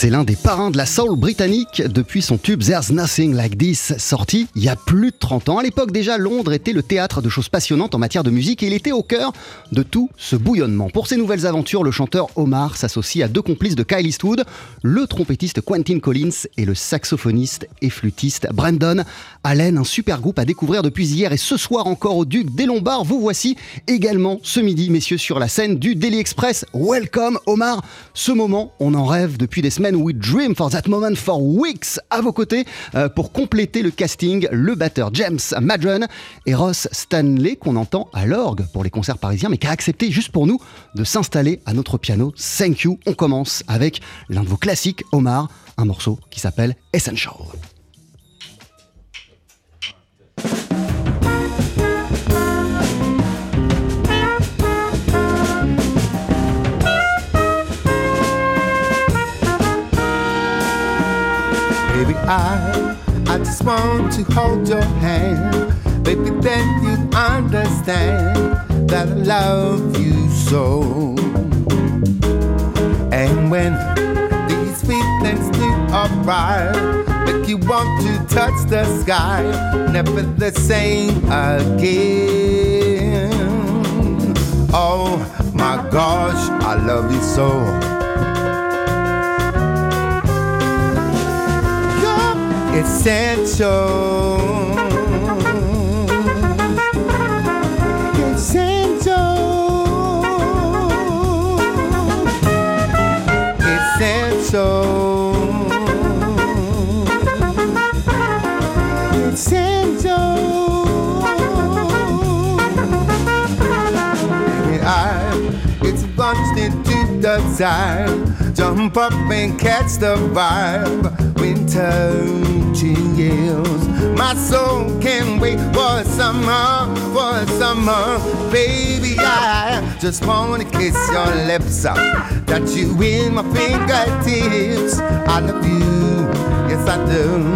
C'est l'un des parrains de la soul britannique depuis son tube There's Nothing Like This, sorti il y a plus de 30 ans. À l'époque déjà, Londres était le théâtre de choses passionnantes en matière de musique et il était au cœur de tout ce bouillonnement. Pour ses nouvelles aventures, le chanteur Omar s'associe à deux complices de Kyle Eastwood, le trompettiste Quentin Collins et le saxophoniste et flûtiste Brandon Allen, un super groupe à découvrir depuis hier et ce soir encore au Duc des Lombards. Vous voici également ce midi, messieurs, sur la scène du Daily Express. Welcome Omar. Ce moment, on en rêve depuis des semaines. We dream for that moment for weeks. À vos côtés, euh, pour compléter le casting, le batteur James Madron et Ross Stanley, qu'on entend à l'orgue pour les concerts parisiens, mais qui a accepté juste pour nous de s'installer à notre piano. Thank you. On commence avec l'un de vos classiques, Omar, un morceau qui s'appelle Essential. I, I just want to hold your hand. Baby, then you'd understand that I love you so. And when these feelings do arrive, make you want to touch the sky, never the same again. Oh my gosh, I love you so. Essential. Essential. Essential. Baby, I, it's launched into the time. Jump up and catch the vibe. My soul can't wait for summer, for summer. Baby, I just wanna kiss your lips uh, up. That you in my fingertips. I love you, yes I do.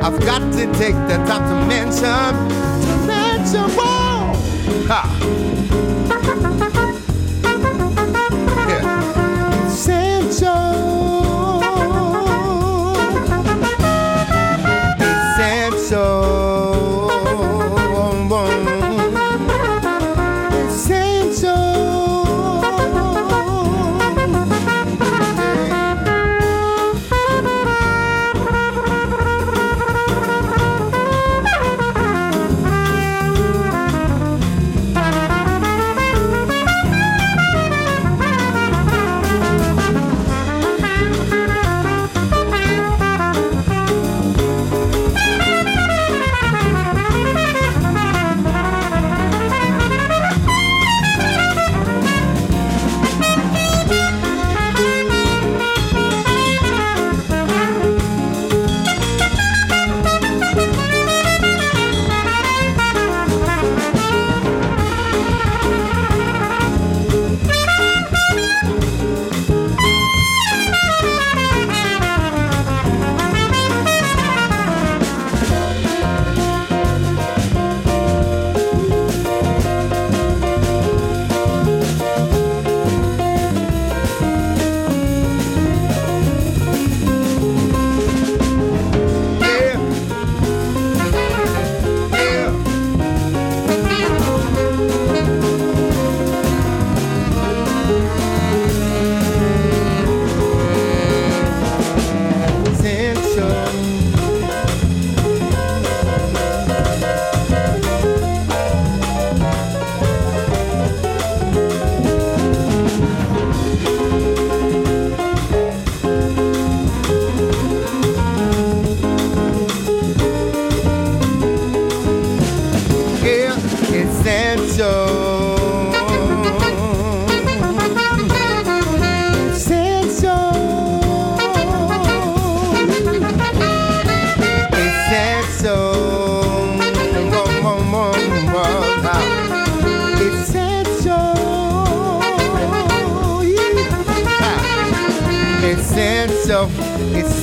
I've got to take the time to mention, to mention, whoa, ha.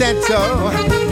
Essential,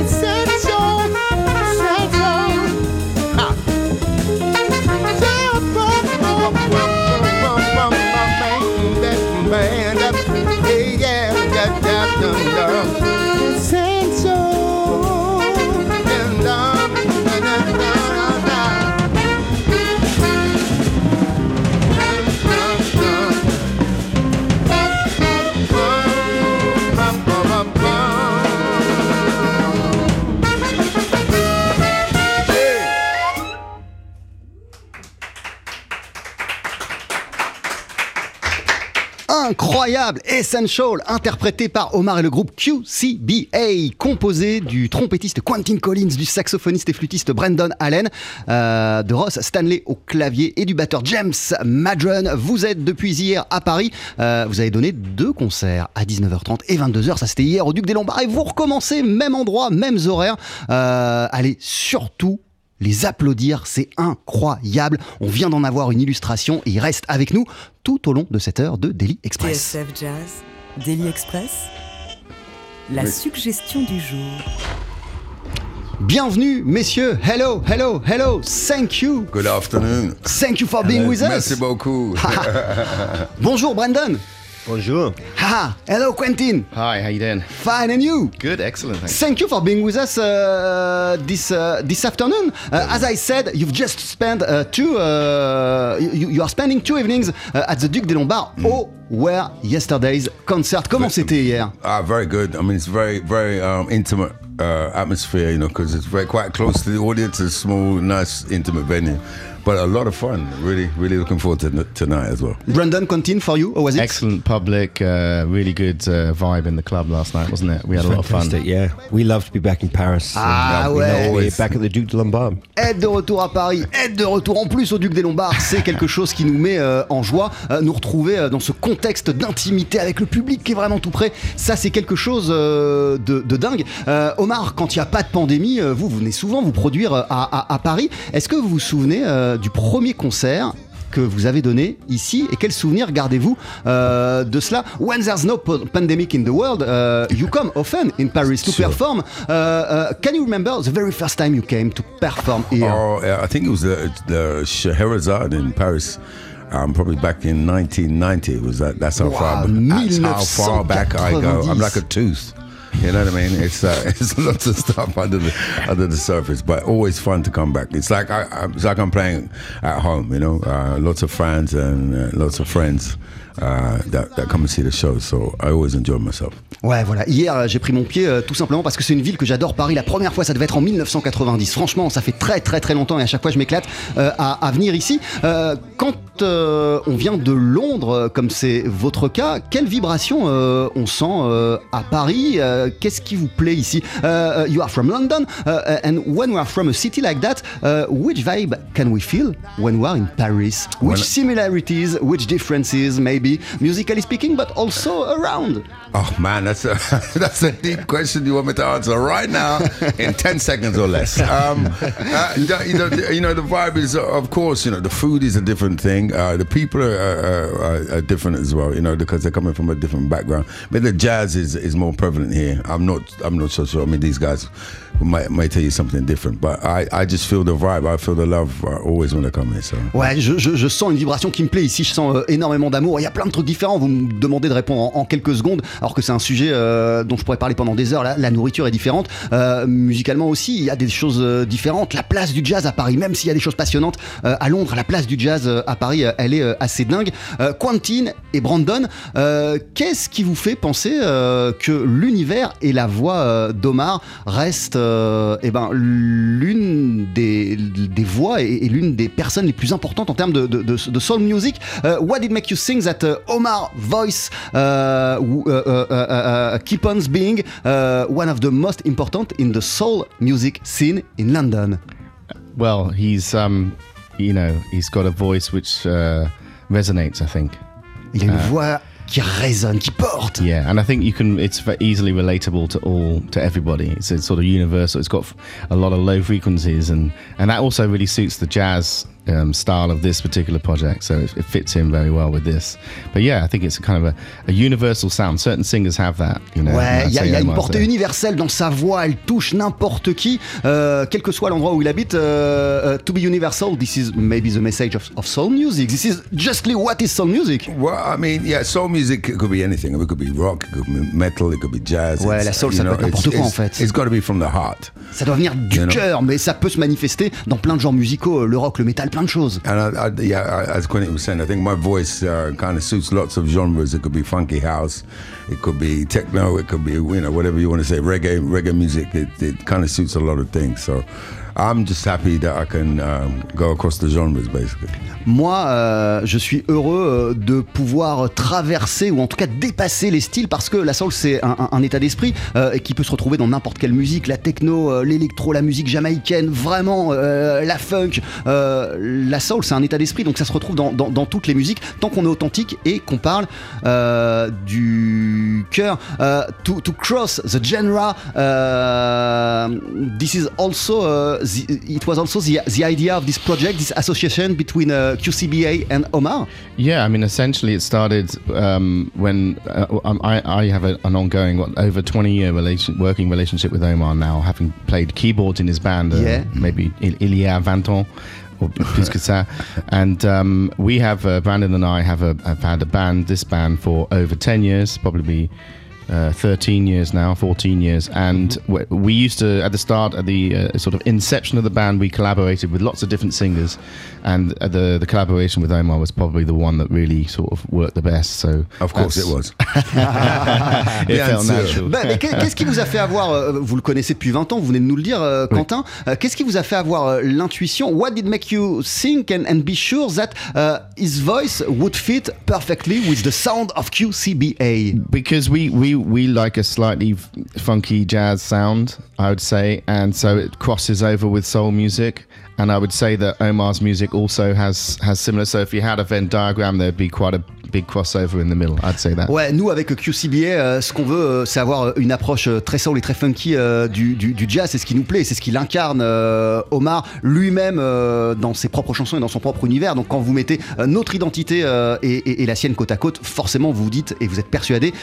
Essential, interprété par Omar et le groupe QCBA, composé du trompettiste Quentin Collins, du saxophoniste et flûtiste Brandon Allen, euh, de Ross Stanley au clavier et du batteur James Madron. Vous êtes depuis hier à Paris. Euh, vous avez donné deux concerts à 19h30 et 22h. Ça c'était hier au Duc des Lombards. Et vous recommencez même endroit, mêmes horaires. Euh, allez surtout les applaudir, c'est incroyable. On vient d'en avoir une illustration et il reste avec nous tout au long de cette heure de Daily Express. TSF Jazz, Daily Express, la suggestion du jour. Bienvenue, messieurs. Hello, hello, hello. Thank you. Good afternoon. Thank you for being with us. Merci beaucoup. Bonjour, Brandon. Bonjour. Haha. Hello, Quentin. Hi, how you doing? Fine, and you? Good, excellent, thanks. Thank you for being with us uh, this uh, this afternoon. Uh, as I said, you've just spent uh, two. Uh, you, you are spending two evenings uh, at the Duc des Lombards. Oh, where yesterday's concert. Comment c'était hier? Ah, very good. I mean, it's very, very um, intimate uh, atmosphere, you know, because it's very quite close to the audience. It's a small, nice, intimate venue, but a lot of fun. Really, really looking forward to n- tonight as well. Brandon, Quentin, for you, was it? Excellent public, uh, really good uh, vibe in the club last night, wasn't it? We had a lot of fun. Yeah. We love to be back in Paris. Ah, and, uh, we ouais. Always. back at the Duc de Lombard. Être de retour à Paris, être de retour en plus au Duc des Lombards, c'est quelque chose qui nous met euh, en joie. Euh, nous retrouver euh, dans ce contexte d'intimité avec le public qui est vraiment tout près, ça c'est quelque chose euh, de, de dingue. Euh, Omar, quand il n'y a pas de pandémie, euh, vous, vous venez souvent vous produire euh, à, à- à Paris. Est-ce que vous vous souvenez euh, du premier concert que vous avez donné ici et quel souvenir gardez-vous euh, de cela? When there's no pandemic in the world, uh, you come often in Paris to Sure. perform. Uh, uh, can you remember the very first time you came to perform here? Oh, I think it was the, the Scheherazade in Paris. Um, probably back in 1990. It was that? That's how far. That's how far back I go. I'm like a 1990. tooth. You know what I mean? It's uh, it's lots of stuff under the under the surface, but always fun to come back. It's like I, I it's like I'm playing at home. You know, uh, lots of fans and uh, lots of friends uh, that that come and see the show. So I always enjoy myself. Ouais, voilà. Hier, euh, j'ai pris mon pied euh, tout simplement parce que c'est une ville que j'adore. Paris, la première fois, ça devait être en 1990. Franchement, ça fait très très très longtemps et à chaque fois, je m'éclate euh, à, à venir ici. Euh, quand on vient de Londres, comme c'est votre cas, quelle vibration on sent à Paris Qu'est-ce qui vous plaît ici? You are from London, uh, and when we are from a city like that, uh, which vibe can we feel when we are in Paris? Which similarities, which differences, maybe musically speaking, but also around? Oh man, that's a that's a deep question. You want me to answer right now in ten seconds or less? Um, uh, you know, the- you know, the vibe is, uh, of course, you know, the food is a different thing. Uh, the people are, are, are, are different as well. You know, because they're coming from a different background. But the jazz is is more prevalent here. I'm not I'm not so sure. I mean, these guys might might tell you something different, but I, I just feel the vibe. I feel the love uh, always when I come here. So. Ouais, je, je- je sens une vibration qui me plaît ici, je sens euh, énormément d'amour. Il y a plein de trucs différents, vous me demandez de répondre en, en quelques secondes, alors que c'est un sujet euh, dont je pourrais parler pendant des heures. La, la nourriture est différente, Euh, musicalement aussi, il y a des choses euh, différentes. La place du jazz à Paris, même s'il y a des choses passionnantes euh, à Londres, la place du jazz euh, à Paris, elle est assez dingue. Quentin et Brandon, qu'est-ce qui vous fait penser que l'univers et la voix d'Omar restent eh ben, l'une des, des voix et, l'une des personnes les plus importantes en termes de, de, de- de soul music? What did make you think that Omar voice uh, uh, uh, uh, keep on being uh, one of the most important in the soul music scene in London? Well, he's um, you know, he's got a voice which uh, resonates. I think. Il a une voix qui résonne, qui porte. Yeah, and I think you can. It's easily relatable to all, to everybody. It's, it's sort of universal. It's got a lot of low frequencies, and and that also really suits the jazz um, style of this particular project, so it, it fits in very well with this. But yeah, I think it's a kind of a, a universal sound. Certain singers have that, you know. Ouais, il y a, y a une portée universelle dans sa voix, elle touche n'importe qui, euh, quel que soit l'endroit où il habite. euh, euh, to be universal, this is maybe the message of, of soul music. This is justly what is soul music. Well, I mean, yeah, soul music it could be anything. It could be rock, it could be metal, it could be jazz. Ouais, It's, la soul, ça peut know, être n'importe it's- quoi, en fait. It's got to be from the heart. Ça doit venir du cœur, mais ça peut se manifester dans plein de genres musicaux, le rock, le métal, And I, I, yeah, as Quentin was saying, I think my voice uh, kind of suits lots of genres. It could be funky house, it could be techno, it could be you know whatever you want to say, reggae, reggae music. It, it kind of suits a lot of things. So I'm just happy that I can go across the genres, basically. Moi, je suis heureux euh, de pouvoir traverser ou en tout cas dépasser les styles parce que la soul c'est un, état d'esprit euh, qui peut se retrouver dans n'importe quelle musique, la techno, euh, l'électro, la musique jamaïcaine, vraiment euh, la funk, la soul c'est un état d'esprit donc ça se retrouve dans, dans- toutes les musiques tant qu'on est authentique et qu'on parle du cœur. To, to cross the genre, this is also the, it was also the, the idea of this project, this association between uh, QCBA and Omar. Yeah, I mean, essentially, it started um, when uh, um, I, I have a, an ongoing, what, over 20 year relation, working relationship with Omar now, having played keyboards in his band, uh, Yeah. maybe il, il y a 20 ans. Or plus que ça. And um, we have, uh, Brandon and I have, a, have had a band, this band, for over 10 years, probably uh, 13 years now, 14 years. And we, we used to, at the start, at the uh, sort of inception of the band, we collaborated with lots of different singers. And uh, the, the collaboration with Omar was probably the one that really sort of worked the best. So Of course, it was. it Bien felt natural. Bah, mais qu'est- qu'est-ce qui vous a fait avoir, euh, vous le connaissez depuis 20 ans, vous venez de nous le dire, euh, Quentin, euh, qu'est-ce qui vous a fait avoir l'intuition What did make you think and, and be sure that uh, his voice would fit perfectly with the sound of QCBA because we, we, we like a slightly funky jazz sound, I would say, and so it crosses over with soul music. And I would say that Omar's music also has has similar. So if you had a Venn diagram, there'd be quite a big crossover in the middle. I'd say that. Ouais, nous avec QCBA, euh, ce qu'on veut, euh, c'est avoir euh, une approche euh, très soul et très funky euh, du, du, du jazz. C'est ce qui nous plaît, c'est ce qu'il incarne Omar lui-même dans ses propres chansons et dans son propre univers. Donc quand vous mettez notre identité et, et- et la sienne côte à côte, forcément vous dites et vous êtes persuadé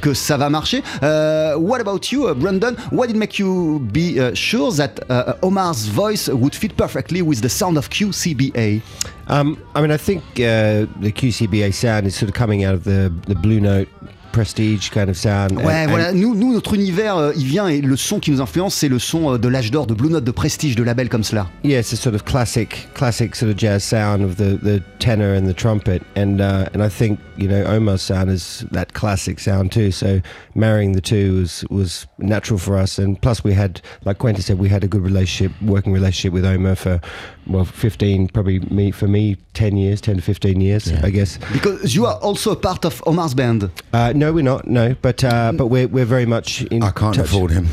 que ça va marcher. What about you, Brandon? What did make you be sure that uh, Omar's voice would fit perfectly with the sound of QCBA? Um, I mean, I think uh, the QCBA sound is sort of coming out of the, the Blue Note prestige kind of sound. and- Ouais, and- voilà. Nous, nous, notre univers, euh, il vient et le son qui nous influence, c'est le son euh, de l'âge d'or, de Blue Note, de prestige, de labels comme cela. Yeah, it's a sort of classic, classic sort of jazz sound of the, the tenor and the trumpet, and uh, and I think you know Omar's sound is that classic sound too. So marrying the two was was natural for us, and plus we had, like Quentin said, we had a good relationship, working relationship with Omar for well, fifteen, probably me for me, ten years, ten to fifteen years, I guess. Because you are also a part of Omar's band. Uh, no, we're not. No, but uh, but we're we're very much in. I can't touch. afford him.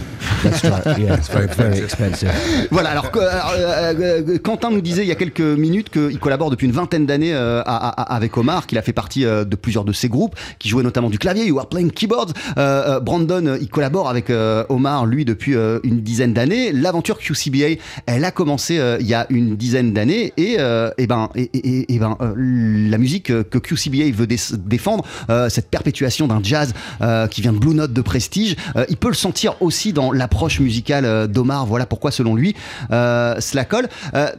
That's right. Yeah, it's very very, expensive. Voilà, alors que, euh, euh, Quentin nous disait il y a quelques minutes qu'il collabore depuis une vingtaine d'années euh, à- à- avec Omar, qu'il a fait partie euh, de plusieurs de ses groupes, qui jouait notamment du clavier, You Are Playing Keyboards. Euh, euh, Brandon, euh, il collabore avec euh, Omar, lui, depuis euh, une dizaine d'années. L'aventure QCBA, elle a commencé euh, il y a une dizaine d'années et, euh, et ben, et, ben, euh, la musique que QCBA veut dé- défendre, euh, cette perpétuation d'un jazz qui vient de Blue Note de prestige, il peut le sentir aussi dans l'approche musicale d'Omar. Voilà pourquoi, selon lui, cela colle.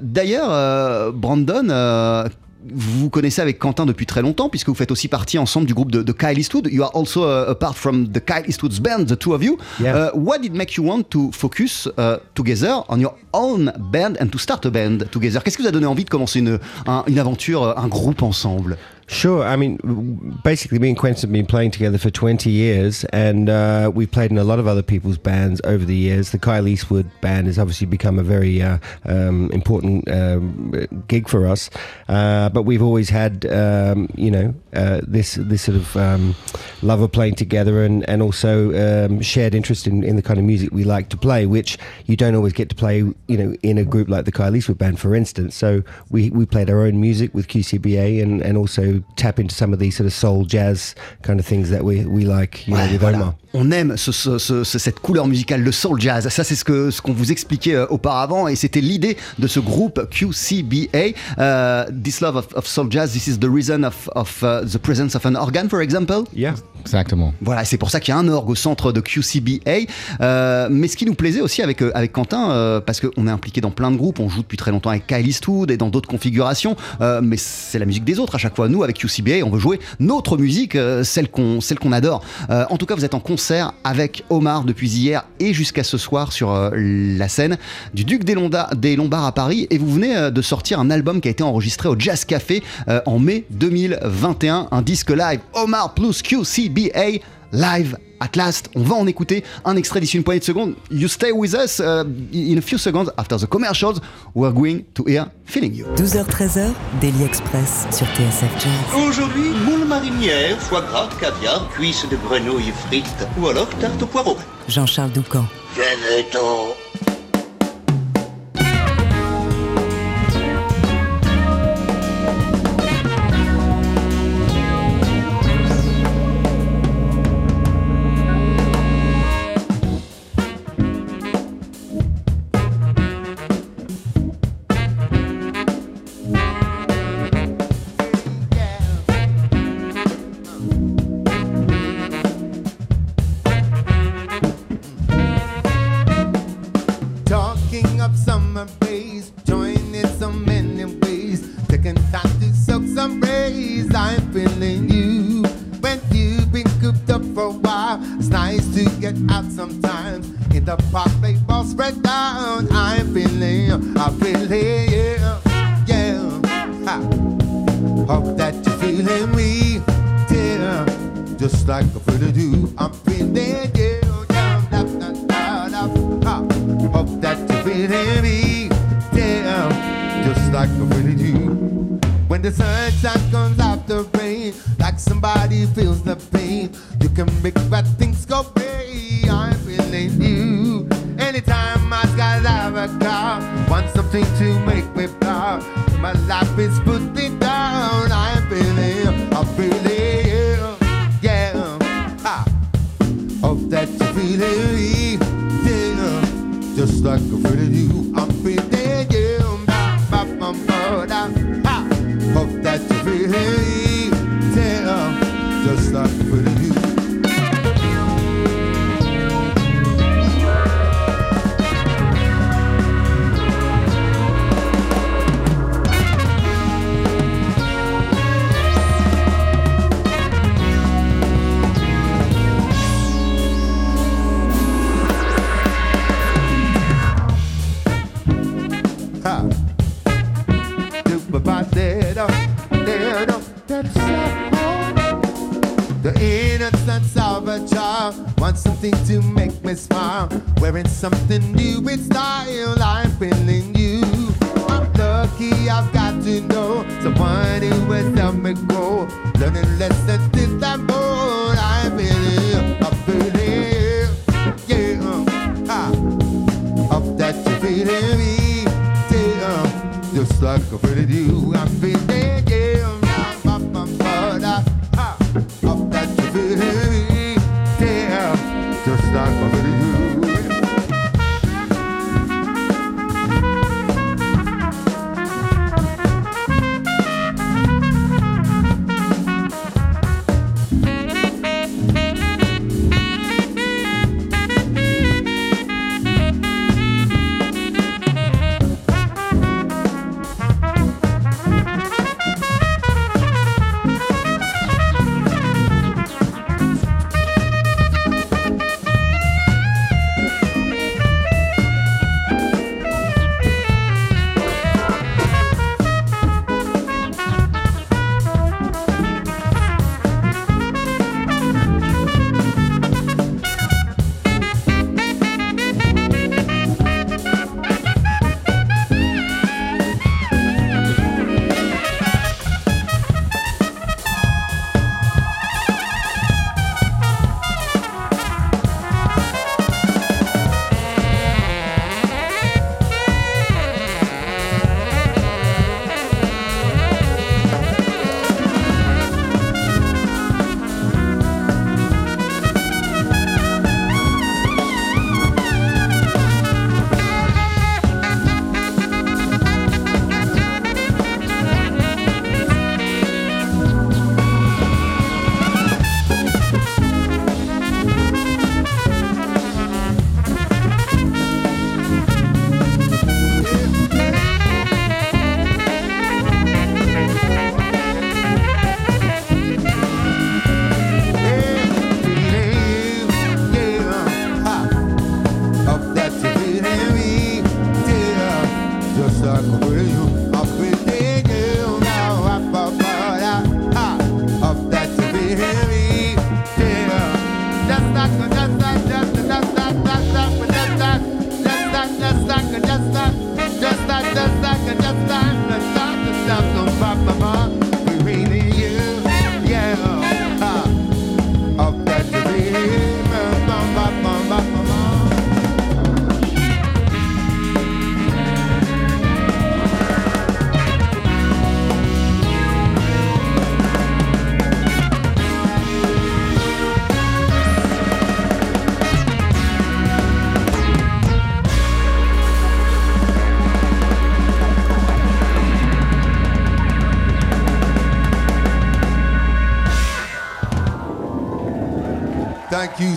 D'ailleurs, Brandon. Euh, vous vous connaissez avec Quentin depuis très longtemps puisque vous faites aussi partie ensemble du groupe de, de Kyle Eastwood. You are also uh, apart from the Kyle Eastwood's band, the two of you. Yeah. Uh, what did make you want to focus uh, together on your own band and to start a band together? Qu'est-ce qui vous a donné envie de commencer une, un- une aventure, un groupe ensemble? Sure. I mean, basically, me and Quentin have been playing together for 20 years, and uh, we've played in a lot of other people's bands over the years. The Kyle Eastwood band has obviously become a very uh, um, important um, gig for us, uh, but we've always had, um, you know, uh, this this sort of um, love of playing together, and and also um, shared interest in, in the kind of music we like to play, which you don't always get to play, you know, in a group like the Kyle Eastwood band, for instance. So we we played our own music with QCBA, and and also tap into some of these sort of soul jazz kind of things that we we like, you know, with. Omar. On aime ce- ce- ce- ce- cette couleur musicale, le soul jazz. Ça, c'est ce que ce qu'on vous expliquait euh, auparavant, et c'était l'idée de ce groupe QCBA. Euh, this love of, of soul jazz, this is the reason of, of uh, the presence of an organ, for example. Yeah. Exactement. Voilà, c'est pour ça qu'il y a un orgue au centre de QCBA. Euh, mais ce qui nous plaisait aussi avec, avec Quentin, euh, parce qu'on est impliqué dans plein de groupes, on joue depuis très longtemps avec Kyle Eastwood et dans d'autres configurations, euh, mais c'est la musique des autres à chaque fois. Nous, avec QCBA, on veut jouer notre musique, euh, celle qu'on celle qu'on adore. Euh, en tout cas, vous êtes en concert avec Omar depuis hier et jusqu'à ce soir sur euh, la scène du Duc des, Lombards à Paris. Et vous venez euh, de sortir un album qui a été enregistré au Jazz Café euh, en mai 2021, un disque live Omar plus QCBA live at last. On va en écouter un extrait d'ici une poignée de secondes. You stay with us uh, in a few seconds after the commercials. We're going to hear Feeling You. 12h-13h, Daily Express sur TSF Jazz. Aujourd'hui, moule marinière, foie gras, caviar, cuisses de grenouille frites ou alors tarte au poireau. Jean-Charles Doucan. Venez-t'en. Talking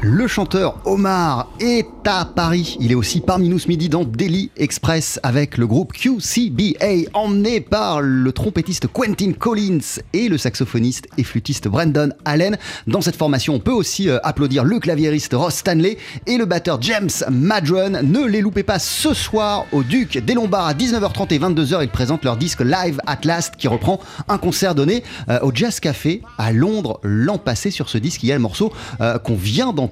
Le chanteur Omar est à Paris. Il est aussi parmi nous ce midi dans Daily Express avec le groupe QCBA, emmené par le trompettiste Quentin Collins et le saxophoniste et flûtiste Brandon Allen. Dans cette formation, on peut aussi euh, applaudir le claviériste Ross Stanley et le batteur James Madron. Ne les loupez pas ce soir au Duc des Lombards à 19h30 et 22h. Ils présentent leur disque Live at Last qui reprend un concert donné euh, au Jazz Café à Londres l'an passé. Sur ce disque, il y a le morceau euh, qu'on vient d'entendre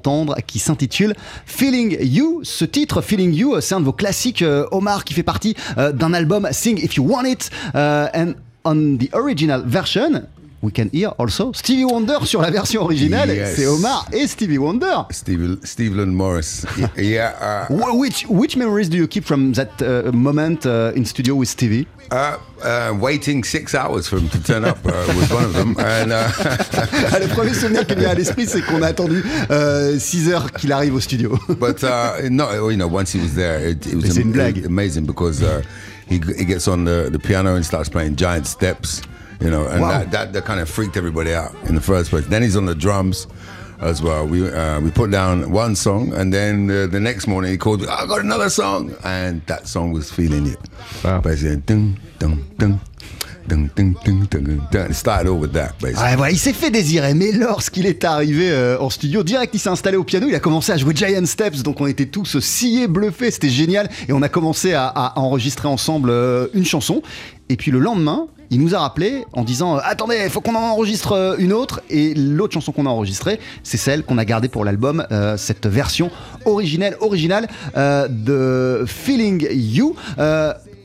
qui s'intitule Feeling You. Ce titre, Feeling You, euh, c'est un de vos classiques, euh, Omar, qui fait partie euh, d'un album Sing If You Want It. And on the original version, we can hear also Stevie Wonder sur la version originale. Yes. C'est Omar et Stevie Wonder. Steve, Stephen Morris. Yeah. Uh, Wh- Which, which memories do you keep from that uh, moment uh, in studio with Stevie? uh, uh, waiting six hours for him to turn up uh, was one of them. And uh, Ah, le premier souvenir qui me vient à l'esprit, c'est qu'on a attendu 6 heures qu'il arrive au studio. but uh, no, you know, once he was there, it, it was blague. amazing because uh, he, he gets on the, the piano and starts playing giant steps, you know, and Wow. that, that, that kind of freaked everybody out in the first place. Then he's on the drums as well. We uh, we put down one song, and then uh, the next morning he called, I got another song, and that song was feeling it. Wow. Basically, dun, dun, dun. Dun, dun, dun, dun, dun, dun. It started all with that, basically. Ouais, voilà, il s'est fait désirer, mais lorsqu'il est arrivé euh, en studio, direct il s'est installé au piano, il a commencé à jouer Giant Steps, donc on était tous sciés, bluffés, c'était génial, et on a commencé à, à enregistrer ensemble euh, une chanson, et puis le lendemain, il nous a rappelé en disant euh, attendez, il faut qu'on en enregistre euh, une autre, et l'autre chanson qu'on a enregistrée, c'est celle qu'on a gardée pour l'album, euh, cette version originelle, originale de Feeling You.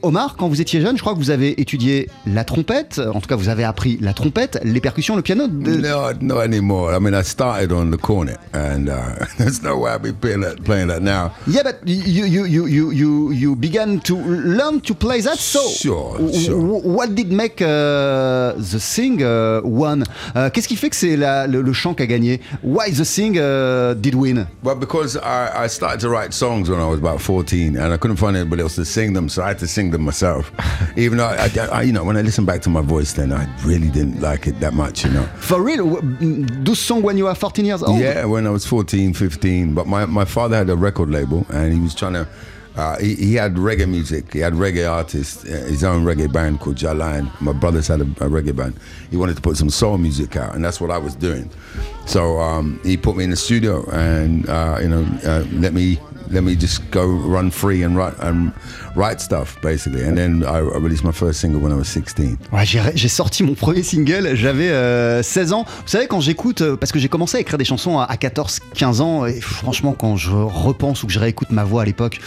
Omar, quand vous étiez jeune, je crois que vous avez étudié la trompette, en tout cas vous avez appris la trompette, les percussions, le piano. de- No, not anymore. I mean, I started on the cornet, and uh, there's no way I'd be playing that, playing that now. Yeah, but you you you you you you began to learn to play that. So, Sure, sure. what did make uh, the Sing uh, one? Euh, Qu'est-ce qui fait que c'est le, le chant qui a gagné? Why the Sing uh, did win? Well, because I, I started to write songs when I was about 14, and I couldn't find anybody else to sing them, so I had to sing them myself. Even though, I, I, you know, when I listen back to my voice, then I really didn't like it that much, you know. For real, w- mm, song when you were 14 years old. Yeah, when I was 14, 15. But my, my father had a record label and he was trying to, uh, he, he had reggae music. He had reggae artists, uh, his own reggae band called Jalan. My brothers had a, a reggae band. He wanted to put some soul music out and that's what I was doing. So um, he put me in the studio and, uh, you know, uh, let me let me just go run free and write, stuff basically. And then I, released my first single when I was 16. Ouais, j'ai sorti mon premier single, j'avais euh, 16 ans. Vous savez, quand j'écoute, euh, parce que j'ai commencé à écrire des chansons à, 14-15 ans, et franchement, quand je repense ou que je réécoute ma voix à l'époque,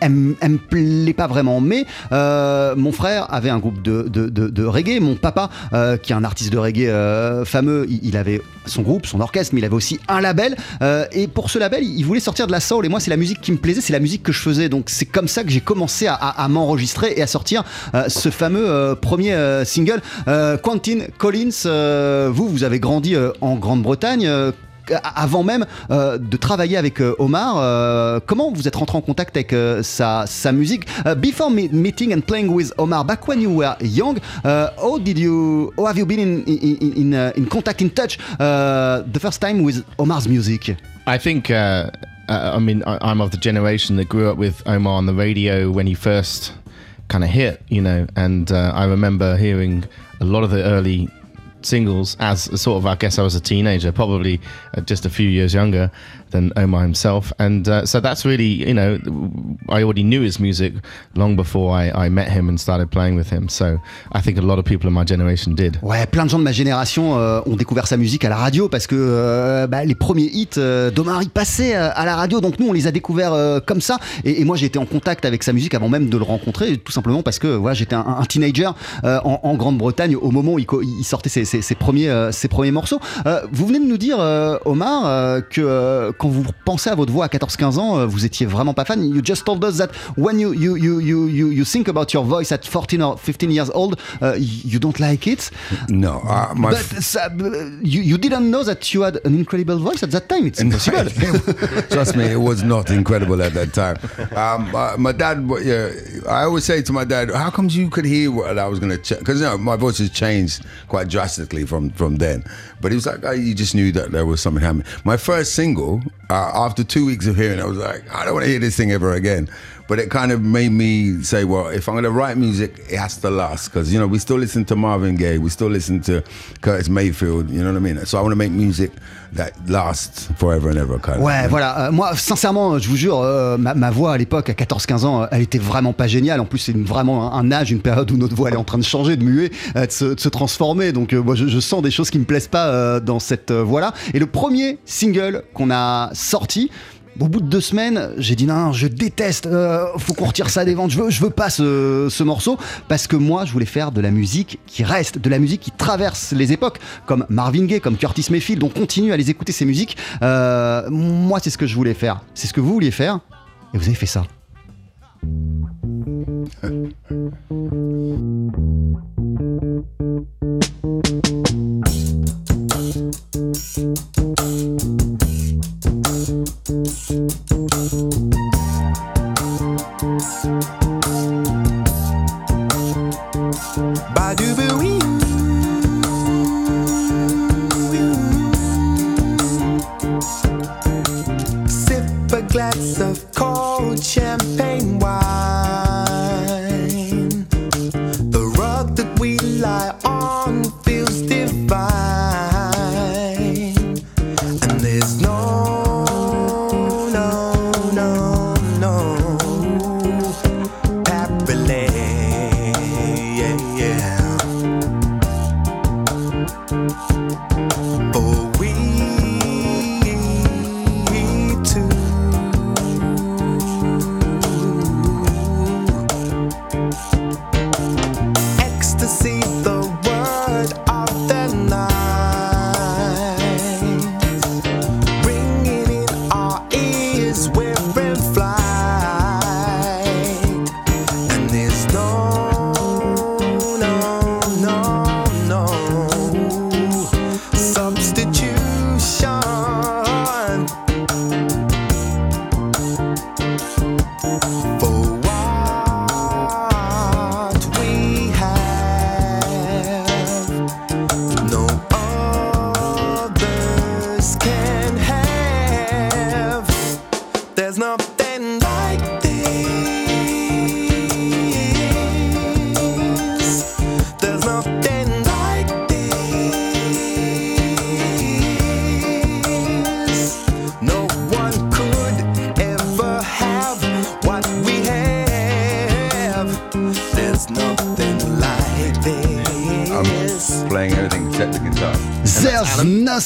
elle, me plaît pas vraiment. Mais euh, mon frère avait un groupe de, de, de- reggae. Mon papa, euh, qui est un artiste de reggae euh, fameux, il, avait son groupe, son orchestre, mais il avait aussi un label. Et pour ce label, il, voulait sortir de la soul. Et moi, c'est la musique qui me plaisait, c'est la musique que je faisais. Donc c'est comme ça que j'ai commencé à, à- à m'enregistrer et à sortir ce fameux premier single. Quentin Collins, vous, vous avez grandi en Grande-Bretagne. Euh, avant même euh, de travailler avec euh, Omar, euh, comment vous êtes rentré en contact avec euh, sa, sa musique? Before me- meeting and playing with Omar, back when you were young, uh, how did you, how have you been in in uh, in contact, in touch, uh, the first time with Omar's music? I think, uh, I mean, I, I'm of the generation that grew up with Omar on the radio when he first kind of hit, you know, and I remember hearing a lot of the early singles as sort of, I guess I was a teenager, probably uh, just a few years younger than Omar himself. And uh, so that's really, you know, I already knew his music long before I, I met him and started playing with him. So I think a lot of people in my generation did. Ouais, plein de gens de ma génération euh, ont découvert sa musique à la radio parce que euh, bah, les premiers hits euh, d'Omar ils passaient euh, à la radio, donc nous on les a découverts euh, comme ça. Et, et moi été en contact avec sa musique avant même de le rencontrer, tout simplement parce que voilà, j'étais un, un teenager euh, en, en Grande-Bretagne au moment où il, il sortait ses, ses, ses premiers, ses premiers morceaux. Euh, vous venez de nous dire, euh, Omar, euh, que euh, quand vous pensez à votre voix à 14-15 ans, euh, vous étiez vraiment pas fan. You just told us that when you, you, you, you, you, think about your voice at 14 or 15 years old, uh, you don't like it? No, uh, my But uh, you, you didn't know that you had an incredible voice at that time. It's impossible. Trust me, it was not incredible at that time. Um, uh, my dad, yeah, I always say to my dad, "How comes you could hear what I was going to?" Because you know, my voice has changed quite drastically from from then. But he was like, "You just knew that there was something happening." My first single, uh, after two weeks of hearing, it, I was like, "I don't want to hear this thing ever again." But it kind of made me say, "Well, if I'm going to write music, it has to last." Because you know, we still listen to Marvin Gaye, we still listen to Curtis Mayfield. You know what I mean? So I want to make music that lasts forever and ever. Kind of. Ouais, voilà. Euh, moi, sincèrement, je vous jure, euh, ma, ma voix à l'époque, à 14-15 ans, euh, elle était vraiment pas géniale. En plus, c'est vraiment un, un âge, une période où notre voix elle est en train de changer, de muer, euh, de, se, de se transformer. Donc, moi, je, je sens des choses qui me plaisent pas dans cette voix-là. Et le premier single qu'on a sorti. Au bout de deux semaines, j'ai dit non, je déteste, euh, faut qu'on retire ça des ventes, je veux, je veux pas ce, ce morceau, parce que moi je voulais faire de la musique qui reste, de la musique qui traverse les époques, comme Marvin Gaye, comme Curtis Mayfield, on continue à les écouter ces musiques. Euh, moi c'est ce que je voulais faire, c'est ce que vous vouliez faire, et vous avez fait ça.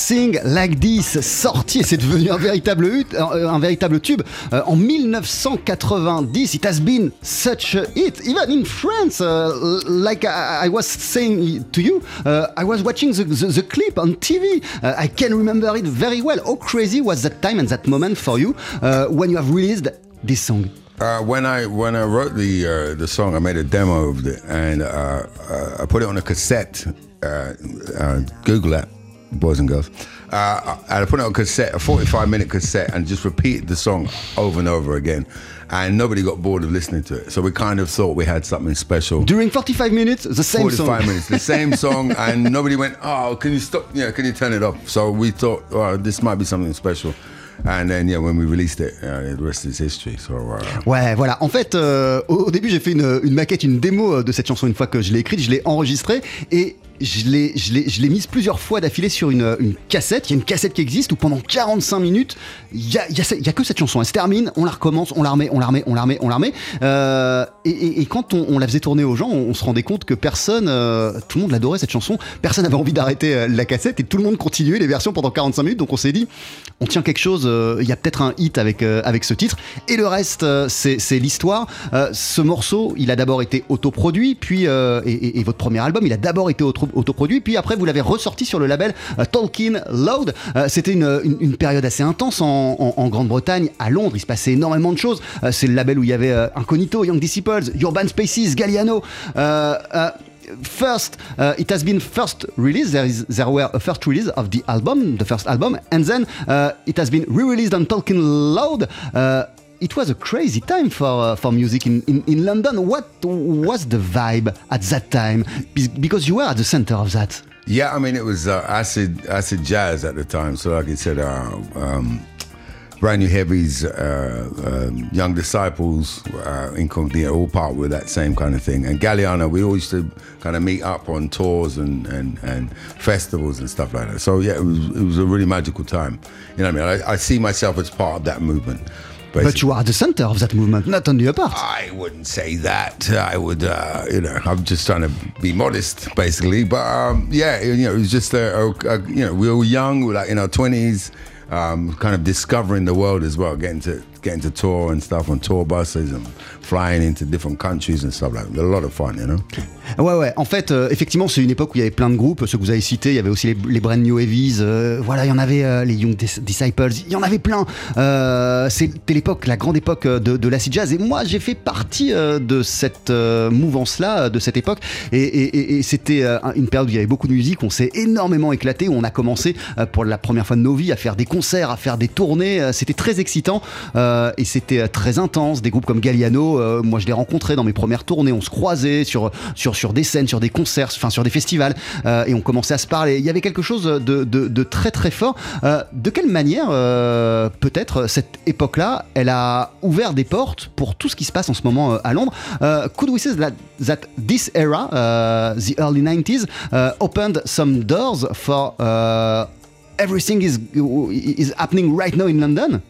Nothing Like This, sorti et c'est devenu un véritable, hit, un, un véritable tube euh, en 1990. It has been such a hit, even in France. uh, like I, I was saying to you, uh, I was watching the, the, the clip on TV. Uh, I can remember it very well. How crazy was that time and that moment for you uh, when you have released this song? Uh, when I when I wrote the uh, the song, I made a demo of it and uh, uh, I put it on a cassette. Uh, Google that, boys and girls. Uh, I put it on cassette, a 45 minute cassette, and just repeated the song over and over again. And nobody got bored of listening to it. So we kind of thought we had something special. During 45 minutes, the same 45 song. minutes, the same song, and nobody went, "Oh, can you stop? Yeah, can you turn it off?" So we thought, "Oh, this might be something special." And then, yeah, when we released it, uh, the rest is history. So, uh, Ouais, voilà. En fait, euh, au, au début, j'ai fait une, une maquette, une démo euh, de cette chanson une fois que je l'ai écrite, je l'ai enregistrée et je l'ai, mise plusieurs fois d'affilée sur une, une cassette. Il y a une cassette qui existe où pendant 45 minutes, il y a, y a que cette chanson. Elle se termine, on la recommence, on la remet, on la remet, on la remet, on la remet. Euh, et, quand on, la faisait tourner aux gens, on, se rendait compte que personne, euh, tout le monde l'adorait cette chanson. Personne n'avait envie d'arrêter euh, la cassette et tout le monde continuait les versions pendant 45 minutes. Donc on s'est dit, on tient quelque chose. euh, Il y a peut-être un hit avec euh, avec ce titre. Et le reste, euh, c'est l'histoire. Euh, ce morceau, il a d'abord été autoproduit, puis euh, et, votre premier album, il a d'abord été auto- auto- autoproduit. Puis après, vous l'avez ressorti sur le label euh, Tolkien Loud. Euh, C'était une, une- période assez intense en, Grande-Bretagne, à Londres. Il se passait énormément de choses. Euh, C'est le label où il y avait Incognito, Young Disciples, Urban Spaces, Galliano. First, it has been first released. There is there were a first release of the album, the first album, and then uh, it has been re-released on Tolkien Loud. It was a crazy time for uh, for music in, in, in London. What was the vibe at that time? Because you were at the center of that. Yeah, I mean, it was uh, acid acid jazz at the time. So, like I said, uh, um, brand new heavies, uh, um, young disciples, uh, incognito, all part with that same kind of thing. And Galliano, we always used to kind of meet up on tours and, and, and festivals and stuff like that. So yeah, it was it was a really magical time. You know what I mean? I, I see myself as part of that movement. But you are the center of that movement, not only a part. I wouldn't say that. I would, uh, you know, I'm just trying to be modest, basically. But um, yeah, you know, it was just a, a, a- you know, we were young, we were like in our twenties, um, kind of discovering the world as well, getting to getting to tour and stuff on tour buses and flying into different countries and stuff like that. A lot of fun, you know? Ouais, ouais. En fait, euh, effectivement, c'est une époque où il y avait plein de groupes. Ceux que vous avez cités, il y avait aussi les, Brand New Heavies. euh, voilà, il y en avait euh, les Young Dis- Disciples. Il y en avait plein. C'était l'époque, la grande époque de, de l'acid jazz. Et moi, j'ai fait partie de cette mouvance-là, de cette époque. Et, c'était une période où il y avait beaucoup de musique. On s'est énormément éclaté. On a commencé pour la première fois de nos vies à faire des concerts, à faire des tournées. C'était très excitant et c'était euh, très intense. Des groupes comme Galliano, euh, moi je les rencontrais dans mes premières tournées. On se croisait sur, sur, sur des scènes, sur des concerts, enfin sur des festivals euh, et on commençait à se parler. Il y avait quelque chose de, de, très très fort. Euh, de quelle manière, euh, peut-être, cette époque-là, elle a ouvert des portes pour tout ce qui se passe en ce moment euh, à Londres? Euh, Could we say that, that this era, the early 90s, uh, opened some doors for uh, everything is is happening right now in London?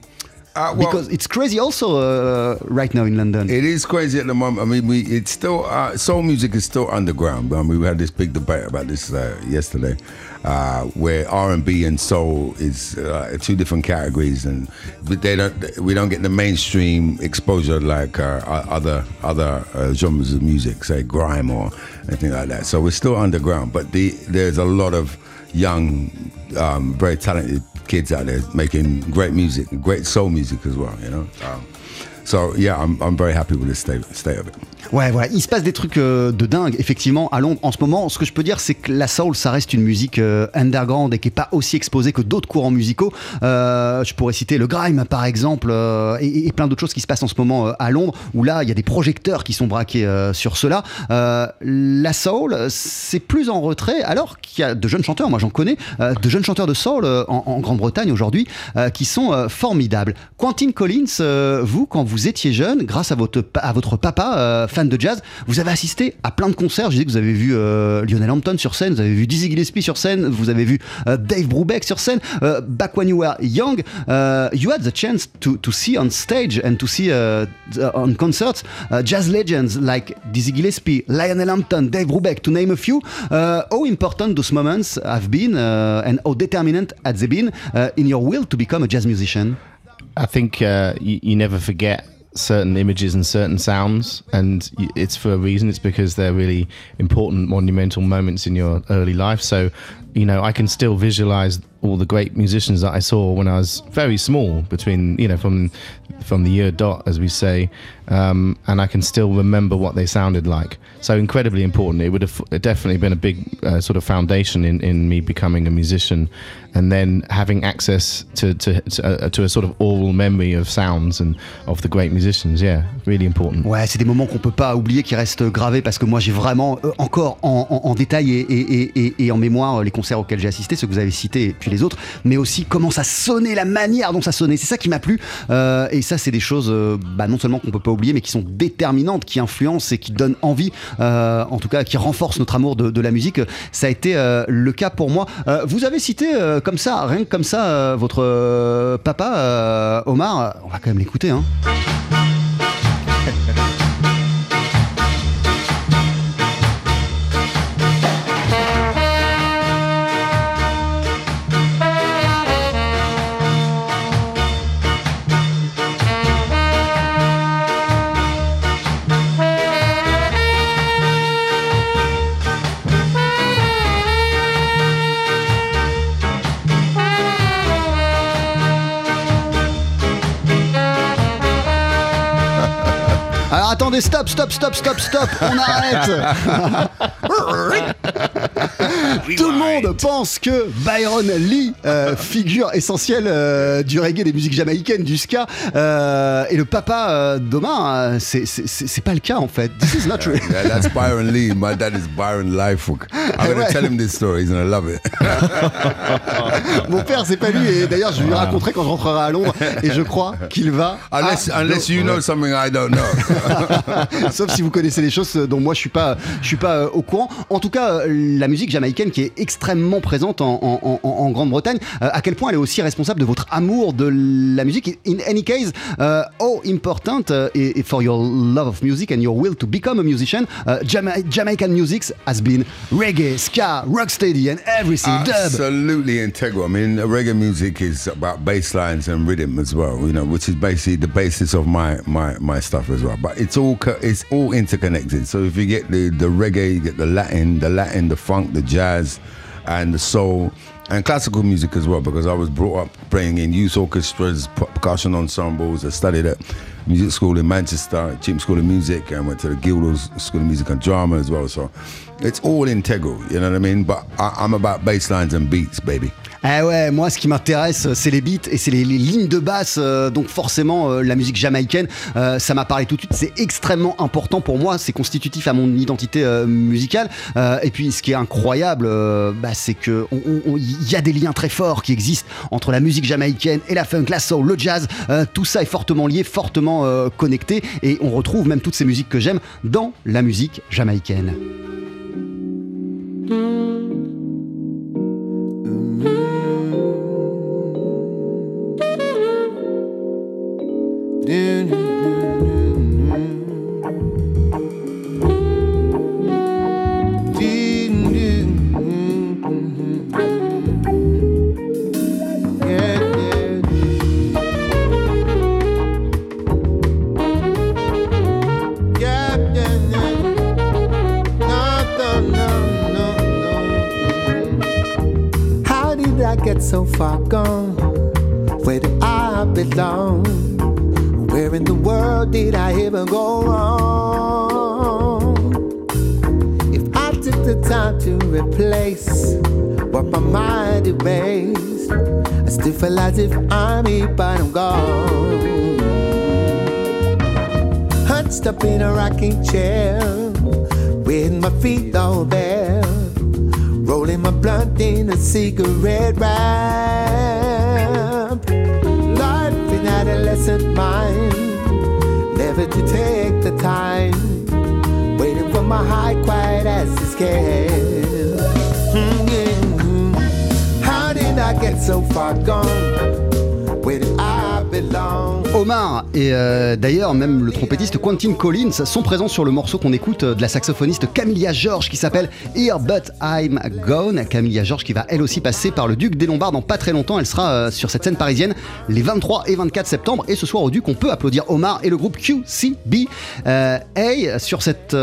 Uh, well- because it's crazy also uh, right now in London. It is crazy at the moment. I mean, we it's still uh, soul music is still underground. I mean, we had this big debate about this uh, yesterday, uh, where R and B and soul is uh, two different categories, and but they don't we don't get the mainstream exposure like uh, other other uh, genres of music, say grime or anything like that. So we're still underground, but the, there's a lot of young, um, very talented kids out there making great music, great soul music as well. You know. Um, so yeah, I'm, I'm very happy with the state, state of it. Ouais, voilà, il se passe des trucs euh, de dingue, effectivement, à Londres en ce moment. Ce que je peux dire, c'est que la soul, ça reste une musique euh, underground et qui est pas aussi exposée que d'autres courants musicaux. Euh, je pourrais citer le grime, par exemple, euh, et, plein d'autres choses qui se passent en ce moment à Londres, où là, il y a des projecteurs qui sont braqués sur cela. La soul, c'est plus en retrait, alors qu'il y a de jeunes chanteurs, moi j'en connais, de jeunes chanteurs de soul en, en Grande-Bretagne aujourd'hui, qui sont formidables. Quentin Collins, vous, quand vous étiez jeune, grâce à votre, à votre papa, fan de jazz, vous avez assisté à plein de concerts. Je disais que vous avez vu euh, Lionel Hampton sur scène, vous avez vu Dizzy Gillespie sur scène, vous avez vu euh, Dave Brubeck sur scène. Euh, back when you were young, uh, you had the chance to, to see on stage and to see uh, on concerts uh, jazz legends like Dizzy Gillespie, Lionel Hampton, Dave Brubeck, to name a few. Uh, how important those moments have been uh, and how determinant had they been in your will to become a jazz musician? I think you, you never forget certain images and certain sounds, and it's for a reason. It's because they're really important, monumental moments in your early life. So, you know, I can still visualize all the great musicians that I saw when I was very small, between you know from from the year dot, as we say, um, and I can still remember what they sounded like. So incredibly important. It would have definitely been a big uh, sort of foundation in, in me becoming a musician, and then having access to to to a, to a sort of oral memory of sounds and of the great musicians. Yeah, really important. Ouais, c'est des moments qu'on peut pas oublier, qui restent gravés parce que moi j'ai vraiment euh, encore en, en- en détail et, et- et- et en mémoire les concerts auxquels j'ai assisté, ceux que vous avez cités et puis les autres, mais aussi comment ça sonnait, la manière dont ça sonnait. C'est ça qui m'a plu. Euh, et ça, c'est des choses euh, bah, non seulement qu'on peut pas oublier, mais qui sont déterminantes, qui influencent et qui donnent envie, euh, en tout cas qui renforcent notre amour de, la musique. Ça a été euh, le cas pour moi. Euh, vous avez cité comme ça, rien que comme ça, votre papa, Omar. On va quand même l'écouter. Hein. Attendez, stop, stop, stop, stop, stop, on arrête. Tout le monde pense que Byron Lee, euh, figure essentielle euh, du reggae, des musiques jamaïcaines, du ska, euh, et le papa euh, d'Omar. euh, c'est- pas le cas en fait. This is not true. Yeah, that's Byron Lee. My dad is Byron Lightfoot. I'm going Ouais. tell him this story. He's to love it. Mon père, c'est pas lui, et d'ailleurs, je lui raconterai quand je rentrerai à Londres, et je crois qu'il va. unless, unless you know something I don't know. Sauf si vous connaissez les choses dont moi je suis pas, je suis pas euh, au courant. En tout cas, la musique jamaïcaine qui est extrêmement présente en, en- Grande-Bretagne, euh, à quel point elle est aussi responsable de votre amour de la musique? In any case, uh, how important uh, i- for your love of music and your will to become a musician, uh, Jama- Jamaican music has been reggae, ska, rocksteady, and everything. Absolutely integral. I mean, reggae music is about bass lines and rhythm as well, you know, which is basically the basis of my my, my stuff as well. But it's all it's all interconnected. So if you get the, the reggae, you get the Latin, the Latin, the funk, the jazz, and the soul. And classical music as well, because I was brought up playing in youth orchestras, percussion ensembles. I studied at music school in Manchester, Cheap School of Music, and went to the Guildhall School of Music and Drama as well. So it's all integral, you know what I mean? But I, I'm about bass lines and beats, baby. Ah ouais, moi ce qui m'intéresse c'est les beats et c'est les, lignes de basse, euh, donc forcément euh, la musique jamaïcaine, euh, ça m'a parlé tout de suite, c'est extrêmement important pour moi, c'est constitutif à mon identité musicale. Et puis ce qui est incroyable, bah, c'est que il y a des liens très forts qui existent entre la musique jamaïcaine et la funk, la soul, le jazz, tout ça est fortement lié, fortement connecté et on retrouve même toutes ces musiques que j'aime dans la musique jamaïcaine. So far gone? Where did I belong? Where in the world did I ever go wrong? If I took the time to replace what my mind erased, I still feel as if I'm here, but I'm gone. Hunched up in a rocking chair, with my feet all bare, rolling my blunt in a cigarette wrap. As. Mm, yeah. How did I get so far gone? Where did I belong? Omar et euh, d'ailleurs même le trompettiste Quentin Collins sont présents sur le morceau qu'on écoute euh, de la saxophoniste Camilla George qui s'appelle Here But I'm Gone. Camilla George qui va elle aussi passer par le Duc des Lombards dans pas très longtemps. Elle sera euh, sur cette scène parisienne les 23 et 24 septembre. Et ce soir au Duc, on peut applaudir Omar et le groupe QCB. Hey, sur cette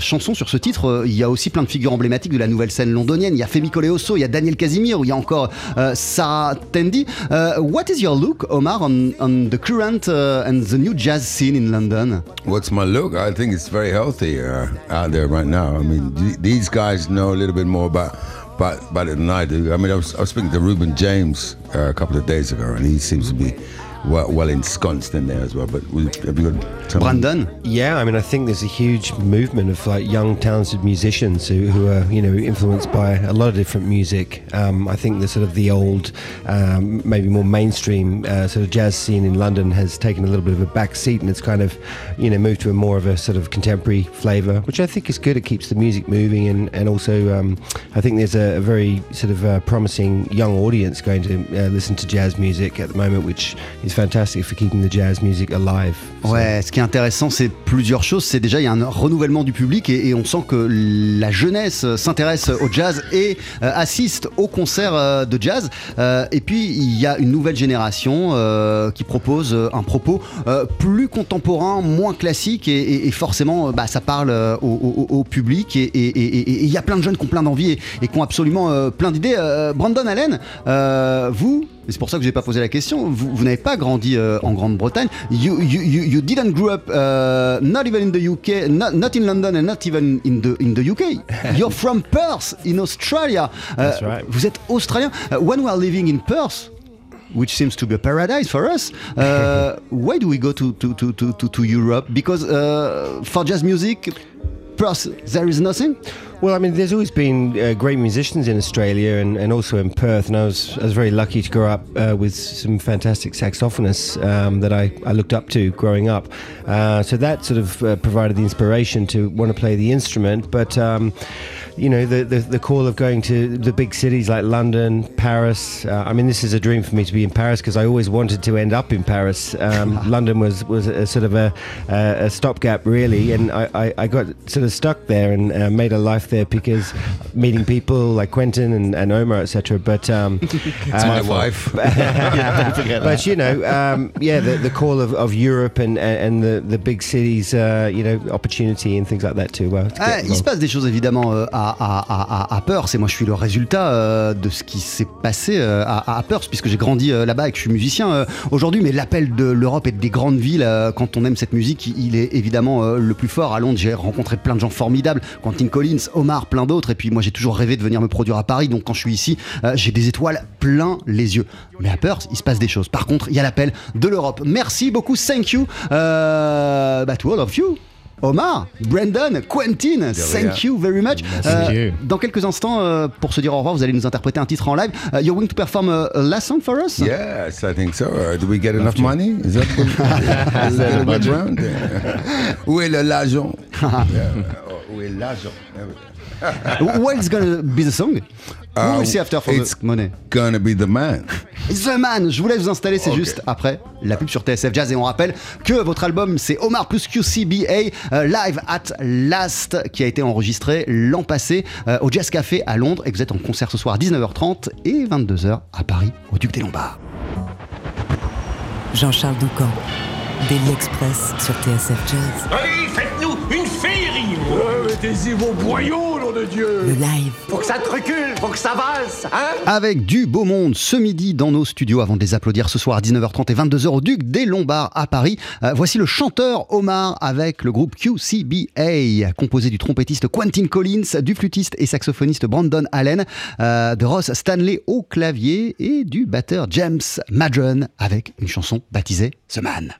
chanson, sur ce titre, il y a aussi plein de figures emblématiques de la nouvelle scène londonienne. Il y a Femi Coleoso, il y a Daniel Casimir, il y a encore Sarah Tandy. Euh, what is your look, Omar, on, the current and the new jazz scene in London? What's my look? I think it's very healthy uh, out there right now. I mean, th- these guys know a little bit more about about, about it than I do. I mean, I was, I was speaking to Ruben James uh, a couple of days ago, and he seems to be well, well ensconced in there as well. But we, have you got some- Brandon? Yeah, I mean, I think there's a huge movement of like young, talented musicians who, who are, you know, influenced by a lot of different music. Um, I think the sort of the old, um, maybe more mainstream uh, sort of jazz scene in London has taken a little bit of a back seat, and it's kind of, you know, moved to a more of a sort of contemporary flavour, which I think is good. It keeps the music moving, and and also um, I think there's a, a very sort of uh, promising young audience going to uh, listen to jazz music at the moment, which is fantastic for keeping the jazz music alive. So- Ouais, ce qui est intéressant, c'est plusieurs choses. C'est déjà, il y a un renouvellement du public et, et on sent que la jeunesse s'intéresse au jazz et euh, assiste aux concerts euh, de jazz. Euh, et puis, il y a une nouvelle génération qui propose un propos plus contemporain, moins classique et, et- et forcément, bah, ça parle au, au- au public. Et il y a plein de jeunes qui ont plein d'envie et, qui ont absolument plein d'idées. Brandon Allen, vous, c'est pour ça que j'ai pas posé la question. Vous, vous n'avez pas grandi euh, en Grande-Bretagne. You, you, you, you didn't grow up uh, not even in the UK, not, not in London and not even in the in the UK. You're from Perth in Australia. Uh, That's right. Vous êtes australien. Uh, when we are living in Perth, which seems to be a paradise for us, uh, why do we go to to to to, to, to Europe? Because uh, for jazz music, Perth, there is nothing? Well, I mean, there's always been uh, great musicians in Australia and, and also in Perth, and I was I was very lucky to grow up uh, with some fantastic saxophonists um, that I, I looked up to growing up. Uh, so that sort of uh, provided the inspiration to want to play the instrument. But um, you know, the, the the call of going to the big cities like London, Paris. Uh, I mean, this is a dream for me to be in Paris because I always wanted to end up in Paris. Um, London was was a, sort of a, a, a stopgap, really, and I, I, I got sort of stuck there and uh, made a life there because meeting people like Quentin and, and Omar, etc. But um, It's my wife. but you know, um, yeah, the, the call of, of Europe and and the, the big cities, uh, you know, opportunity and things like that too. Well, to Ah, il se passe des choses évidemment euh, à, à, à, à- Perth et moi je suis le résultat euh, de ce qui s'est passé euh, à, à Perth puisque j'ai grandi euh, là-bas et que je suis musicien euh, aujourd'hui mais l'appel de l'Europe et des grandes villes euh, quand on aime cette musique il il est évidemment euh, le plus fort à Londres j'ai rencontré plein de gens formidables Quentin Collins, Omar, plein d'autres et puis moi j'ai toujours rêvé de venir me produire à Paris donc quand je suis ici euh, j'ai des étoiles plein les yeux mais à Perth il se passe des choses par contre il y a l'appel de l'Europe merci beaucoup thank you euh, bah, to all of you Omar, Brandon, Quentin, thank you very much. Thank you. Dans quelques instants, euh, pour se dire au revoir, vous allez nous interpréter un titre en live. Uh, you're going to perform a, a last song for us? Yes, I think so. Uh, do we get enough money? Is that that what's around? Où est l'argent? Yeah. Oh, Où est l'argent? What's gonna be the song? we will see after for it's the money? Gonna be the man. The Man, je vous laisse vous installer, c'est juste après la pub sur TSF Jazz et on rappelle que votre album c'est Omar plus QCBA euh, Live at Last qui a été enregistré l'an passé euh, au Jazz Café à Londres et que vous êtes en concert ce soir à 19h30 et 22h à Paris au Duc des Lombards. Jean-Charles Doucan, Daily Express sur TSF Jazz. Allez, faites-nous une féerie Mettez-y vos boyaux, nom de Dieu Le live, Faut que ça te recule, faut que ça valse, hein Avec du beau monde ce midi dans nos studios avant de les applaudir ce soir à 19h30 et 22h au Duc des Lombards à Paris. Euh, voici le chanteur Omar avec le groupe QCBA, composé du trompettiste Quentin Collins, du flûtiste et saxophoniste Brandon Allen, euh, de Ross Stanley au clavier et du batteur James Madron avec une chanson baptisée The Man.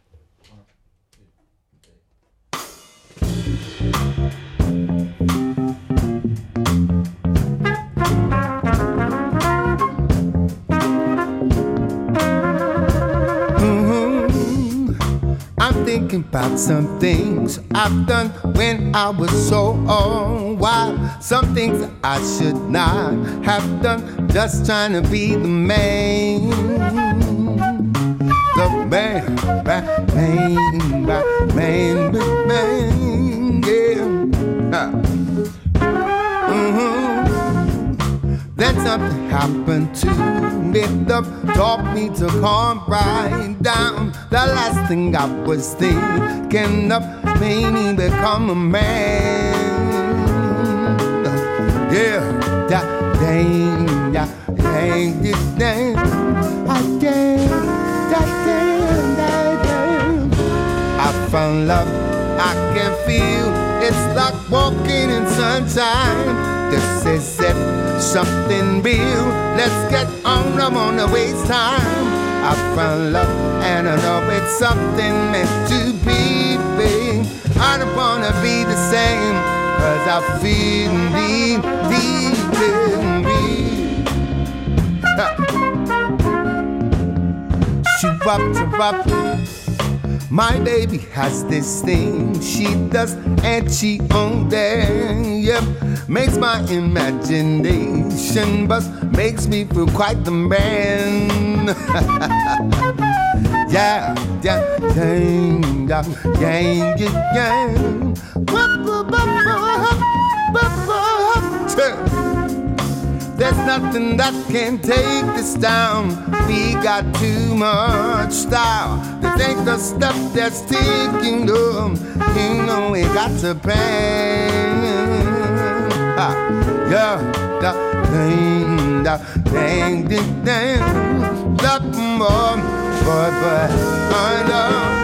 Thinking about some things I've done when I was so old. Why some things I should not have done, just trying to be the man. The man, man, man, man, man, yeah. Ha. Then something happened to me that taught me to calm right down. The last thing I was thinking of made me become a man. Yeah, that dang, that dang, this dang, I dang, that dang, that dang. I found love I can feel. It's like walking in sunshine. This is it, something real. Let's get on, on the waste time. I found love and I know it's something meant to be, babe. I don't wanna be the same, cause I feel deep, deep in me. She up, she up. My baby has this thing she does, and she owns it. Yep, makes my imagination bust, makes me feel quite the man. yeah, yeah, dang, yeah, yeah, yeah, yeah. There's nothing that can take this down. We got too much style. This ain't the stuff that's taking them. You know we got to pay. Ah, yeah, da, dang, da, dang, ding, dang. love more, but under I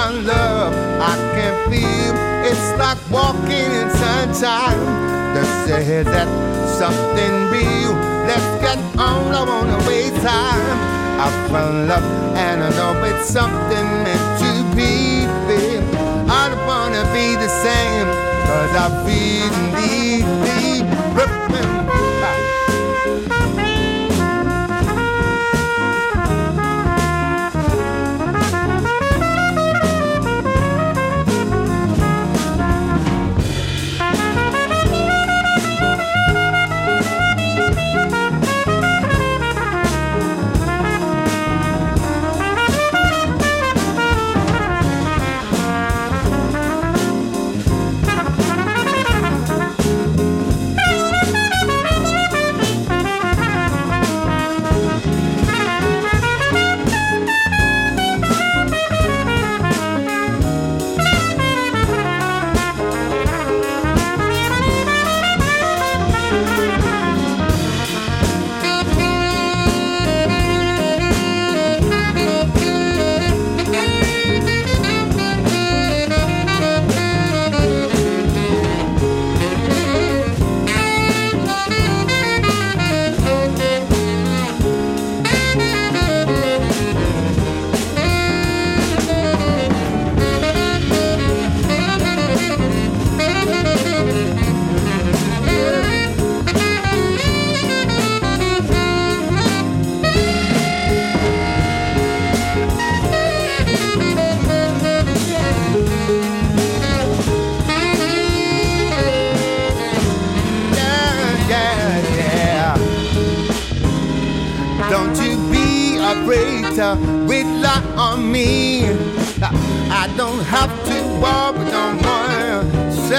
find love I can feel. It's like walking in sunshine. That says that something real. Let's get on, I wanna waste time. I found love and I know it's something meant to be. Babe. I don't wanna be the same, cause I feel deep, deep. yeah,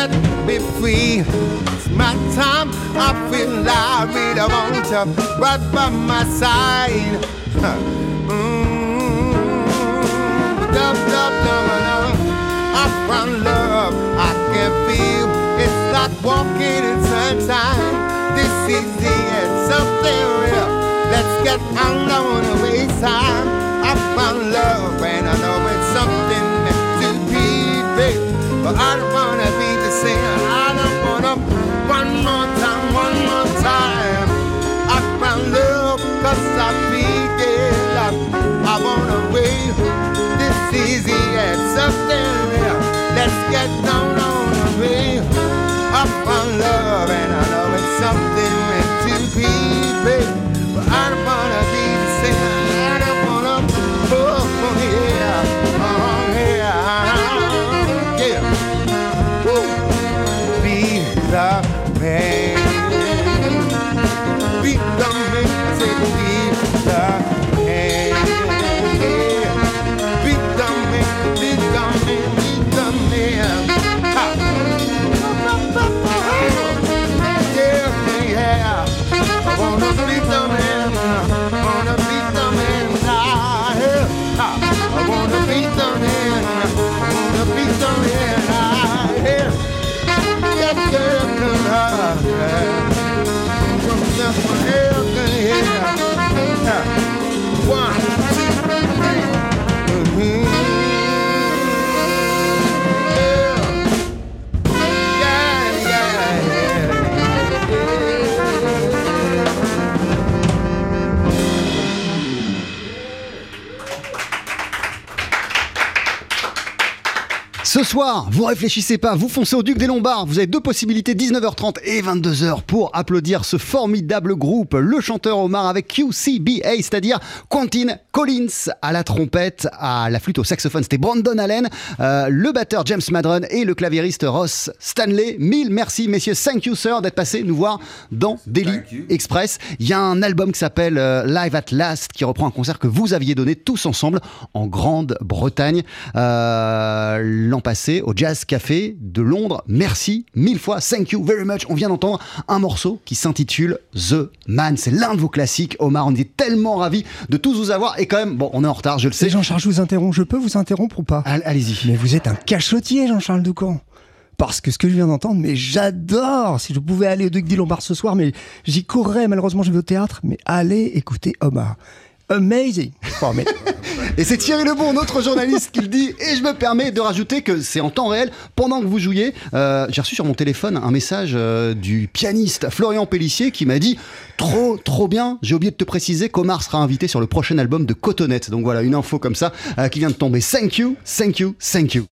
Set me free. It's my time. I feel like I really want you right by my side. Mm, love, love, love, love. I found love I can feel. It's like walking in sunshine. This is the end, something real. Let's get on, I wanna waste time. I found love and I know it's something I don't wanna be the same. I don't wanna one more time, one more time. Love I wanna. This is the end, something real. Let's get down on the love and I something meant to be, babe. But I don't soir, vous réfléchissez pas, vous foncez au Duc des Lombards. Vous avez deux possibilités, 19h30 et 22h, pour applaudir ce formidable groupe. Le chanteur Omar avec QCBA, c'est-à-dire Quentin Collins à la trompette, à la flûte, au saxophone, c'était Brandon Allen, euh, le batteur James Madron et le claviériste Ross Stanley. Mille merci, messieurs. Thank you, sir, d'être passés nous voir dans Daily Express. Il y a un album qui s'appelle euh, Live at Last qui reprend un concert que vous aviez donné tous ensemble en Grande-Bretagne. Euh, l'an passé au Jazz Café de Londres. Merci mille fois, thank you very much. On vient d'entendre un morceau qui s'intitule The Man. C'est l'un de vos classiques, Omar. On est tellement ravis de tous vous avoir. Et quand même, bon, on est en retard, je le sais. Jean-Charles, je vous interromps. Je peux vous interrompre ou pas Allez-y. Mais vous êtes un cachotier, Jean-Charles Doucan. Parce que ce que je viens d'entendre, mais j'adore. Si je pouvais aller au Duc des Lombards ce soir, mais j'y courrais. Malheureusement, je vais au théâtre. Mais allez écouter Omar. Amazing for me. Et c'est Thierry Lebon, notre journaliste, qui le dit. Et je me permets de rajouter que c'est en temps réel, pendant que vous jouiez. euh, J'ai reçu sur mon téléphone un message euh, du pianiste Florian Pellissier qui m'a dit Trop, trop bien. J'ai oublié de te préciser qu'Omar sera invité sur le prochain album de Cotonette. Donc voilà, une info comme ça euh, qui vient de tomber. Thank you, thank you, thank you.